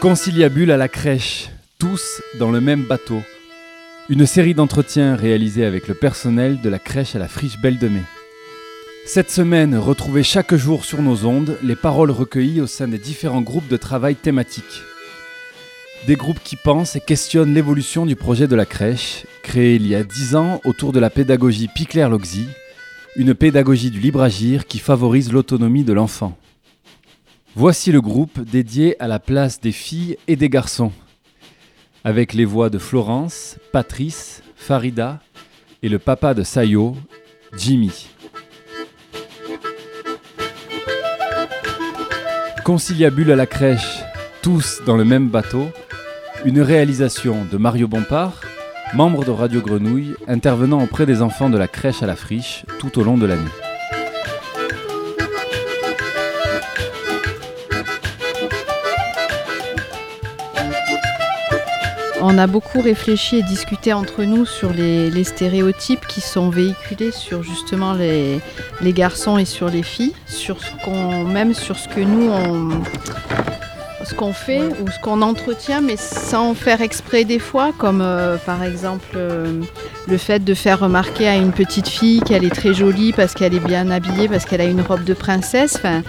Conciliabule à la crèche, tous dans le même bateau. Une série d'entretiens réalisés avec le personnel de la crèche à la friche Belle de Mai. Cette semaine, retrouvez chaque jour sur nos ondes les paroles recueillies au sein des différents groupes de travail thématiques. Des groupes qui pensent et questionnent l'évolution du projet de la crèche, créé il y a 10 ans autour de la pédagogie Picler-Loxy, une pédagogie du libre agir qui favorise l'autonomie de l'enfant. Voici le groupe dédié à la place des filles et des garçons, avec les voix de Florence, Patrice, Farida et le papa de Sayo, Jimmy. Conciliabule à la crèche, tous dans le même bateau, une réalisation de Mario Bompard, membre de Radio Grenouille, intervenant auprès des enfants de la crèche à la friche tout au long de l'année. On a beaucoup réfléchi et discuté entre nous sur les, les stéréotypes qui sont véhiculés sur justement les, les garçons et sur les filles, sur ce qu'on, même sur ce que nous on, ce qu'on fait ou ce qu'on entretient, mais sans faire exprès des fois, comme euh, par exemple euh, le fait de faire remarquer à une petite fille qu'elle est très jolie parce qu'elle est bien habillée, parce qu'elle a une robe de princesse. Enfin,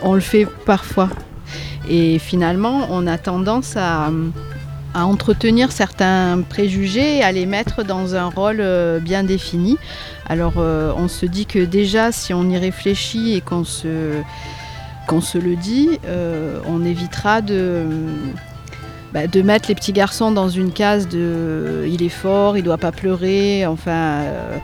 on le fait parfois. Et finalement, on a tendance à, à entretenir certains préjugés et à les mettre dans un rôle euh, bien défini. Alors euh, on se dit que déjà si on y réfléchit et qu'on se, qu'on se le dit, euh, on évitera de, bah, de mettre les petits garçons dans une case de il est fort, il doit pas pleurer, enfin euh,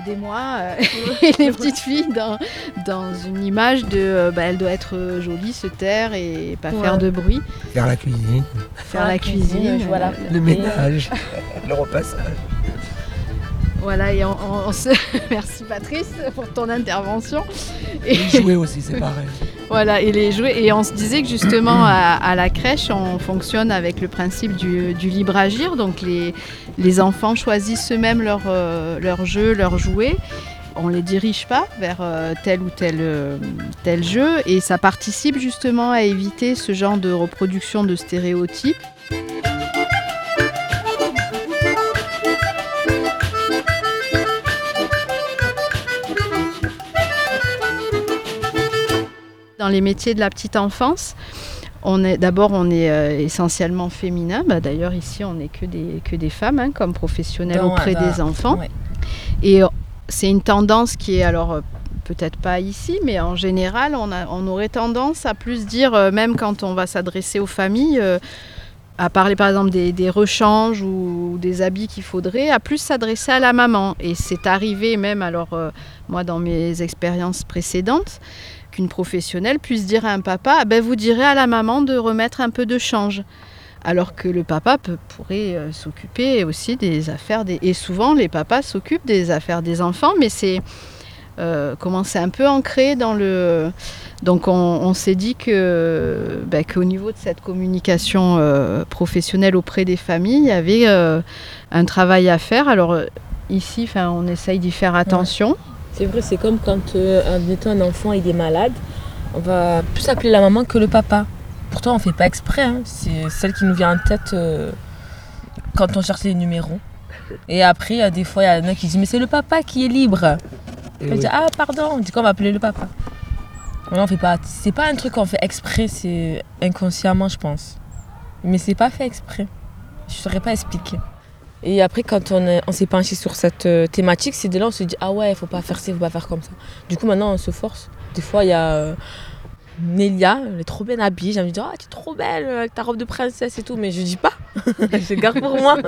aidez-moi, euh, et les petites filles dans, dans une image de euh, bah, elle doit être jolie, se taire et pas Ouais. faire de bruit, Faire la cuisine, faire la cuisine, voilà. le ménage, le repassage. Voilà, et on, on- on se... merci Patrice pour ton intervention. Et, Jouer aussi, c'est pareil. Voilà, et les jouets. Et on se disait que justement à, la crèche, on fonctionne avec le principe du, libre agir. Donc les, enfants choisissent eux-mêmes leur, euh, leur jeu, leur jouet. On ne les dirige pas vers euh, tel ou euh, tel jeu. Et ça participe justement à éviter ce genre de reproduction de stéréotypes. Dans les métiers de la petite enfance, on est d'abord on est euh, essentiellement féminin. Bah, D'ailleurs ici on n'est que des que des femmes hein, comme professionnelles Dans- auprès dans- des enfants. ouais. Et euh, c'est une tendance qui est alors euh, peut-être pas ici, mais en général on, a- on aurait tendance à plus dire même quand on va s'adresser aux familles. À parler par exemple des, des rechanges ou des habits qu'il faudrait, à plus s'adresser à la maman. Et c'est arrivé même alors euh, moi dans mes expériences précédentes qu'une professionnelle puisse dire à un papa Ah ben vous direz à la maman de remettre un peu de change alors que le papa peut- pourrait euh, s'occuper aussi des affaires des et souvent les papas s'occupent des affaires des enfants mais c'est euh, comment c'est un peu ancré dans le donc on, s'est dit que ben, qu'au niveau de cette communication euh, professionnelle auprès des familles il y avait euh, un travail à faire alors ici on essaye d'y faire attention C'est vrai, c'est comme quand euh, un enfant est malade, on va plus appeler la maman que le papa. Pourtant on fait pas exprès, hein. c'est celle qui nous vient en tête quand on cherche les numéros. Et après, des fois, il y en a qui disent Mais c'est le papa qui est libre. Et On oui. dit Ah, pardon, on dit qu'on va appeler le papa. On fait pas. C'est pas un truc qu'on fait exprès, c'est inconsciemment, je pense. Mais c'est pas fait exprès. Je saurais pas expliquer. Et après, quand on, est- on s'est penché sur cette euh, thématique, c'est de là on se dit Ah ouais, il faut pas faire ça, il faut pas faire comme ça. Du coup, maintenant, on se force. Des fois, il y a euh, Nélia, elle est trop bien habillée. J'ai envie de dire Ah, tu es trop belle avec ta robe de princesse et tout. Mais je dis pas. je garde pour moi.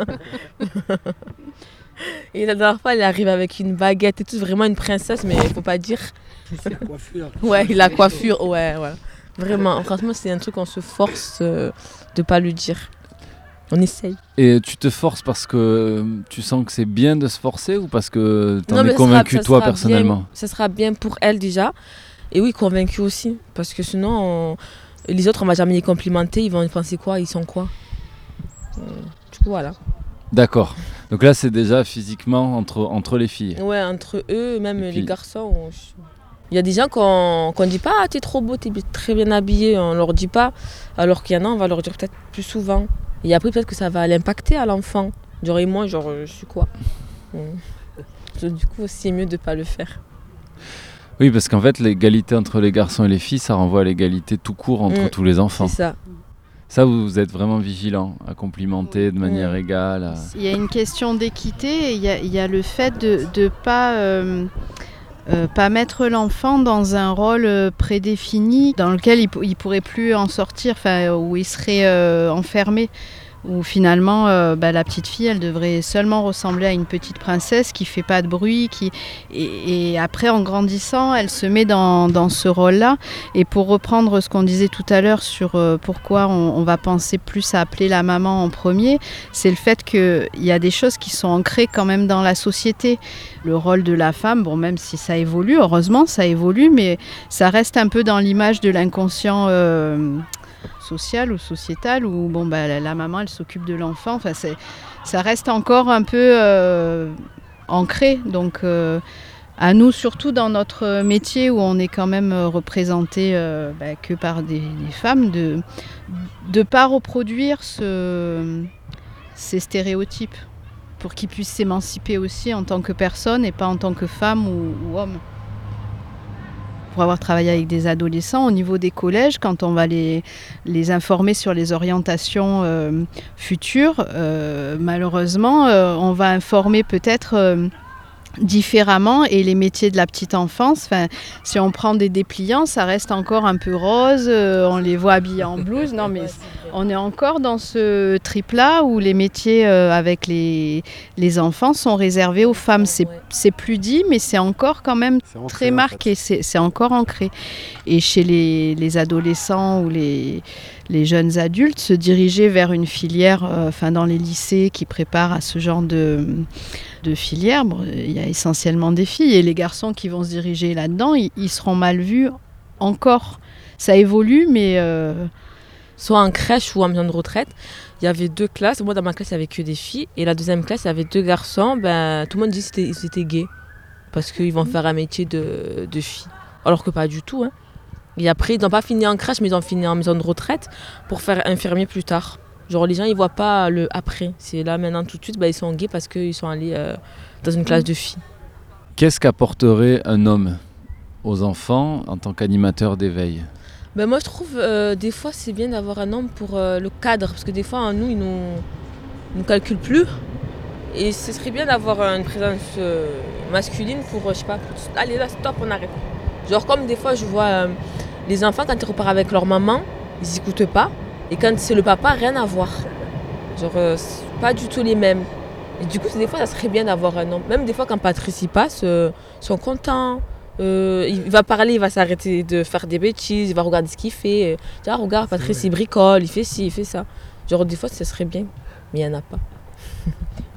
et la dernière fois, elle arrive avec une baguette et tout, vraiment une princesse, mais il faut pas dire. C'est la coiffure. Ouais, la coiffure, ouais, ouais. Vraiment, franchement, c'est un truc qu'on se force euh, de pas le dire. On essaye. Et tu te forces parce que tu sens que c'est bien de se forcer ou parce que tu en es convaincu toi sera personnellement? bien- ça sera bien pour elle déjà. Et oui, convaincu aussi. Parce que sinon, on- les autres, on va jamais les complimenter. Ils vont penser quoi? Ils sont quoi? Euh, Du coup, voilà. D'accord. Donc là, c'est déjà physiquement entre, entre les filles. Ouais, entre eux, même Et les puis- garçons. on- Il y a des gens qu'on ne dit pas ah, t'es trop beau, t'es très bien habillé, on leur dit pas. Alors qu'il y en a, on va leur dire peut-être plus souvent. Et après, peut-être que ça va l'impacter à l'enfant. Genre, et moi, genre, je suis quoi? Du coup, c'est mieux de pas le faire. Oui, parce qu'en fait, l'égalité entre les garçons et les filles, ça renvoie à l'égalité tout court entre Mm. tous les enfants. C'est ça. Ça, vous, êtes vraiment vigilant à complimenter de manière égale. à- Il y a une question d'équité et il y a, il y a le fait de ne pas, euh, euh, pas mettre l'enfant dans un rôle euh, prédéfini dans lequel il ne pourrait plus en sortir, enfin, où il serait euh, enfermé. Où finalement, euh, bah, la petite fille, elle devrait seulement ressembler à une petite princesse qui fait pas de bruit. Et, après, en grandissant, elle se met dans, ce rôle-là. Et pour reprendre ce qu'on disait tout à l'heure sur euh, pourquoi on, on va penser plus à appeler la maman en premier, c'est le fait qu'il y a des choses qui sont ancrées quand même dans la société. Le rôle de la femme, bon, même si ça évolue, heureusement, ça évolue, mais ça reste un peu dans l'image de l'inconscient euh, social ou sociétal où bon, bah, la, maman, elle s'occupe de l'enfant. Enfin, ça reste encore un peu euh, ancré. Donc, euh, à nous, surtout dans notre métier où on est quand même euh, représenté bah, que par des, femmes, de ne pas reproduire ce, ces stéréotypes pour qu'ils puissent s'émanciper aussi en tant que personne et pas en tant que femme ou homme. Pour avoir travaillé avec des adolescents au niveau des collèges, quand on va les, les informer sur les orientations euh, futures, euh, malheureusement, euh, on va informer peut-être différemment et les métiers de la petite enfance, enfin, si on prend des dépliants, ça reste encore un peu rose, on les voit habillés en blouse, non mais on est encore dans ce trip-là où les métiers euh, avec les, les enfants sont réservés aux femmes. C'est Ouais. c'est plus dit, mais c'est encore quand même ancré, très en marqué, c'est c'est encore ancré. Et chez les, les adolescents ou les, les jeunes adultes, se diriger vers une filière, euh, enfin dans les lycées qui préparent à ce genre de, de filière, bon, il y a essentiellement des filles. Et les garçons qui vont se diriger là-dedans, ils, ils seront mal vus encore. Ça évolue, mais euh, soit en crèche ou en maison de retraite, il y avait deux classes. Moi, dans ma classe, il n'y avait que des filles. Et la deuxième classe, il y avait deux garçons. Ben, tout le monde dit qu'ils étaient, ils étaient gays. Parce qu'ils vont faire un métier de, de fille. Alors que pas du tout. hein. Et après, ils n'ont pas fini en crèche, mais ils ont fini en maison de retraite pour faire infirmier plus tard. Genre, les gens, ils voient pas le après. C'est là, maintenant, tout de suite, ben, ils sont gays parce qu'ils sont allés euh, dans une classe de filles. Qu'est-ce qu'apporterait un homme aux enfants en tant qu'animateur d'éveil? Ben moi je trouve euh, des fois c'est bien d'avoir un homme pour euh, le cadre parce que des fois nous ils nous, nous calculent plus. Et ce serait bien d'avoir une présence euh, masculine pour je sais pas pour- allez là stop on arrête. Genre comme des fois je vois les enfants quand ils repartent avec leur maman ils écoutent pas. Et quand c'est le papa rien à voir. Genre pas du tout les mêmes. Et du coup des fois ça serait bien d'avoir un homme. Même des fois quand Patrice y passe ils sont contents euh, il va parler, il va s'arrêter de faire des bêtises, il va regarder ce qu'il fait. Euh, Tiens, regarde, Patrice, il bricole, il fait ci, il fait ça. Genre, des fois, ce serait bien, mais il n'y en a pas.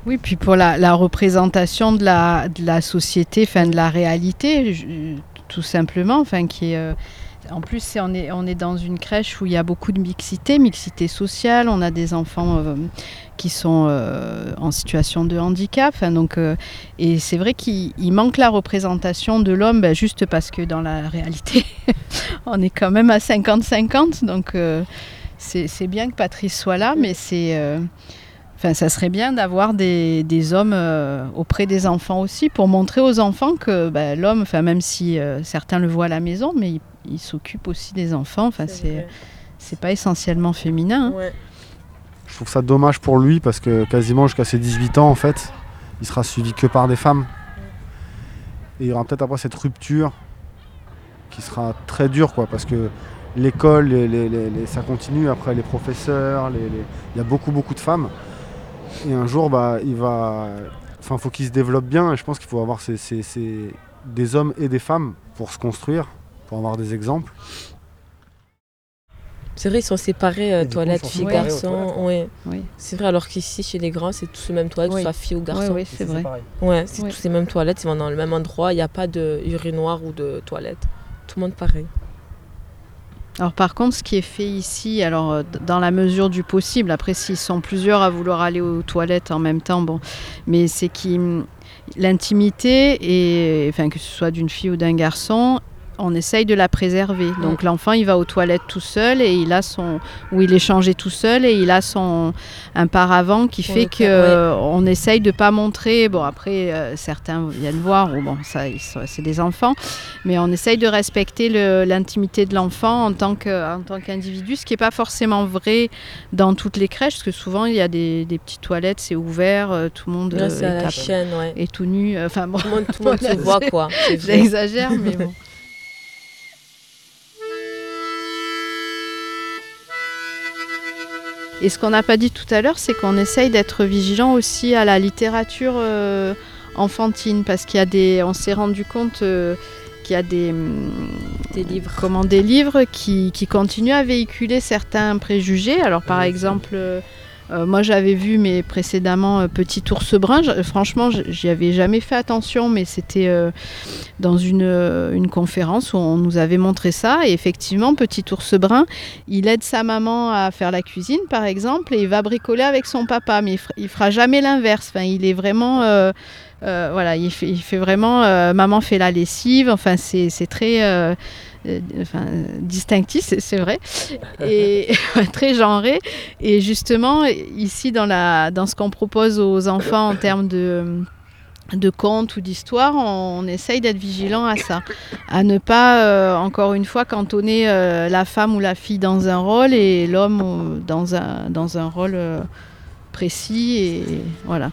Oui, puis pour la, la représentation de la, de la société, enfin de la réalité, je- tout simplement, enfin qui est, euh, en plus on est, dans une crèche où il y a beaucoup de mixité, mixité sociale, on a des enfants euh, qui sont euh, en situation de handicap, euh, et c'est vrai qu'il il manque la représentation de l'homme, ben, juste parce que dans la réalité, on est quand même à 50-50, donc c'est bien que Patrice soit là, mais c'est... Enfin, ça serait bien d'avoir des, des hommes euh, auprès des enfants aussi pour montrer aux enfants que bah, l'homme, enfin, même si euh, certains le voient à la maison, mais il, il s'occupe aussi des enfants. Enfin, c'est c'est pas essentiellement féminin. hein. Ouais. Je trouve ça dommage pour lui parce que quasiment jusqu'à ses 18 ans, en fait, il sera suivi que par des femmes. Et il y aura peut-être après cette rupture qui sera très dure, quoi, parce que l'école, les- les- les- les- ça continue. Après, les professeurs, les- les- il y a beaucoup, beaucoup de femmes. Et un jour, bah, il va. Enfin, faut qu'il se développe bien. Et je pense qu'il faut avoir ces- ces- ces- des hommes et des femmes pour se construire, pour avoir des exemples. C'est vrai, ils sont séparés, euh, toilettes, filles, garçons. ouais. Oui. C'est vrai, alors qu'ici, chez les grands, c'est tous les mêmes toilettes, Oui. que ce soit filles ou Oui, garçons. oui, c'est vrai. Ouais, c'est Oui. tous les mêmes toilettes, ils vont dans le même endroit, il n'y a pas de urinoir ou de toilette. Tout le monde pareil. Alors par contre, ce qui est fait ici, alors euh, dans la mesure du possible, après s'ils sont plusieurs à vouloir aller aux toilettes en même temps, bon, mais c'est qui l'intimité et enfin que ce soit d'une fille ou d'un garçon on essaye de la préserver. Donc l'enfant, il va aux toilettes tout seul et il a son, ou il est changé tout seul et il a son un paravent qui Pour fait que ouais. euh, on essaye de pas montrer. Bon après, euh, certains viennent voir ou bon ça, c'est des enfants, mais on essaye de respecter le- l'intimité de l'enfant en tant que en tant qu'individu, ce qui est pas forcément vrai dans toutes les crèches, parce que souvent il y a des, des petites toilettes, c'est ouvert, euh, tout le monde à est, la à- chaîne, ouais. est tout nu. Enfin bon, Tout le monde, tout le monde se voit, quoi. J'exagère, mais bon. Et ce qu'on n'a pas dit tout à l'heure, c'est qu'on essaye d'être vigilant aussi à la littérature euh, enfantine, parce qu'il y a des, on s'est rendu compte euh, qu'il y a des, hum, Des livres. comment des livres qui, qui continuent à véhiculer certains préjugés. Alors par exemple, euh, moi j'avais vu mais précédemment euh, Petit ours brun. Je- franchement, j'y avais jamais fait attention, mais c'était euh, dans une, une conférence où on nous avait montré ça. Et effectivement, Petit ours brun, il aide sa maman à faire la cuisine, par exemple, et il va bricoler avec son papa, mais il, fera- il fera jamais l'inverse. Enfin, il est vraiment euh, voilà, il fait, vraiment. euh, maman fait la lessive. Enfin, c'est très euh, distinctif, c'est vrai, et très genré. Et justement, ici, dans, ce qu'on propose aux enfants en termes de de contes ou d'histoires, on, essaye d'être vigilant à ça, à ne pas, encore une fois, cantonner la femme ou la fille dans un rôle et l'homme dans un, dans un rôle précis. Voilà.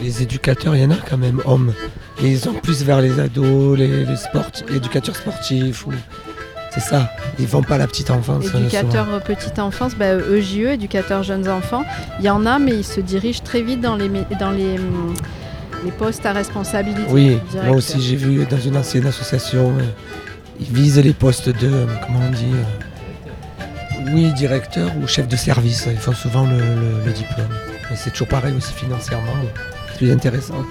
Les éducateurs, il y en a quand même, hommes. Et ils sont plus vers les ados, les, les éducateurs sportifs. ou- C'est ça. Ils vont pas à la petite enfance. euh, Éducateur euh, petite enfance, bah, EJE, éducateur jeunes enfants, il y en a, mais ils se dirigent très vite dans les, dans les, hum, les postes à responsabilité. Oui, moi aussi j'ai vu dans une ancienne association, euh, ils visent les postes de, euh, comment on dit, euh, oui, directeur ou chef de service. Ils font souvent le, le- le diplôme. Et c'est toujours pareil aussi financièrement. Intéressant.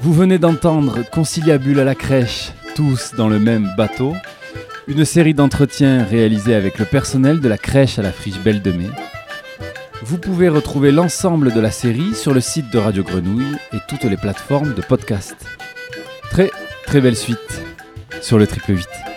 Vous venez d'entendre Conciliabule à la crèche, tous dans le même bateau, une série d'entretiens réalisés avec le personnel de la crèche à la friche Belle de Mai. Vous pouvez retrouver l'ensemble de la série sur le site de Radio Grenouille et toutes les plateformes de podcast. Très très belle suite sur le triple 8.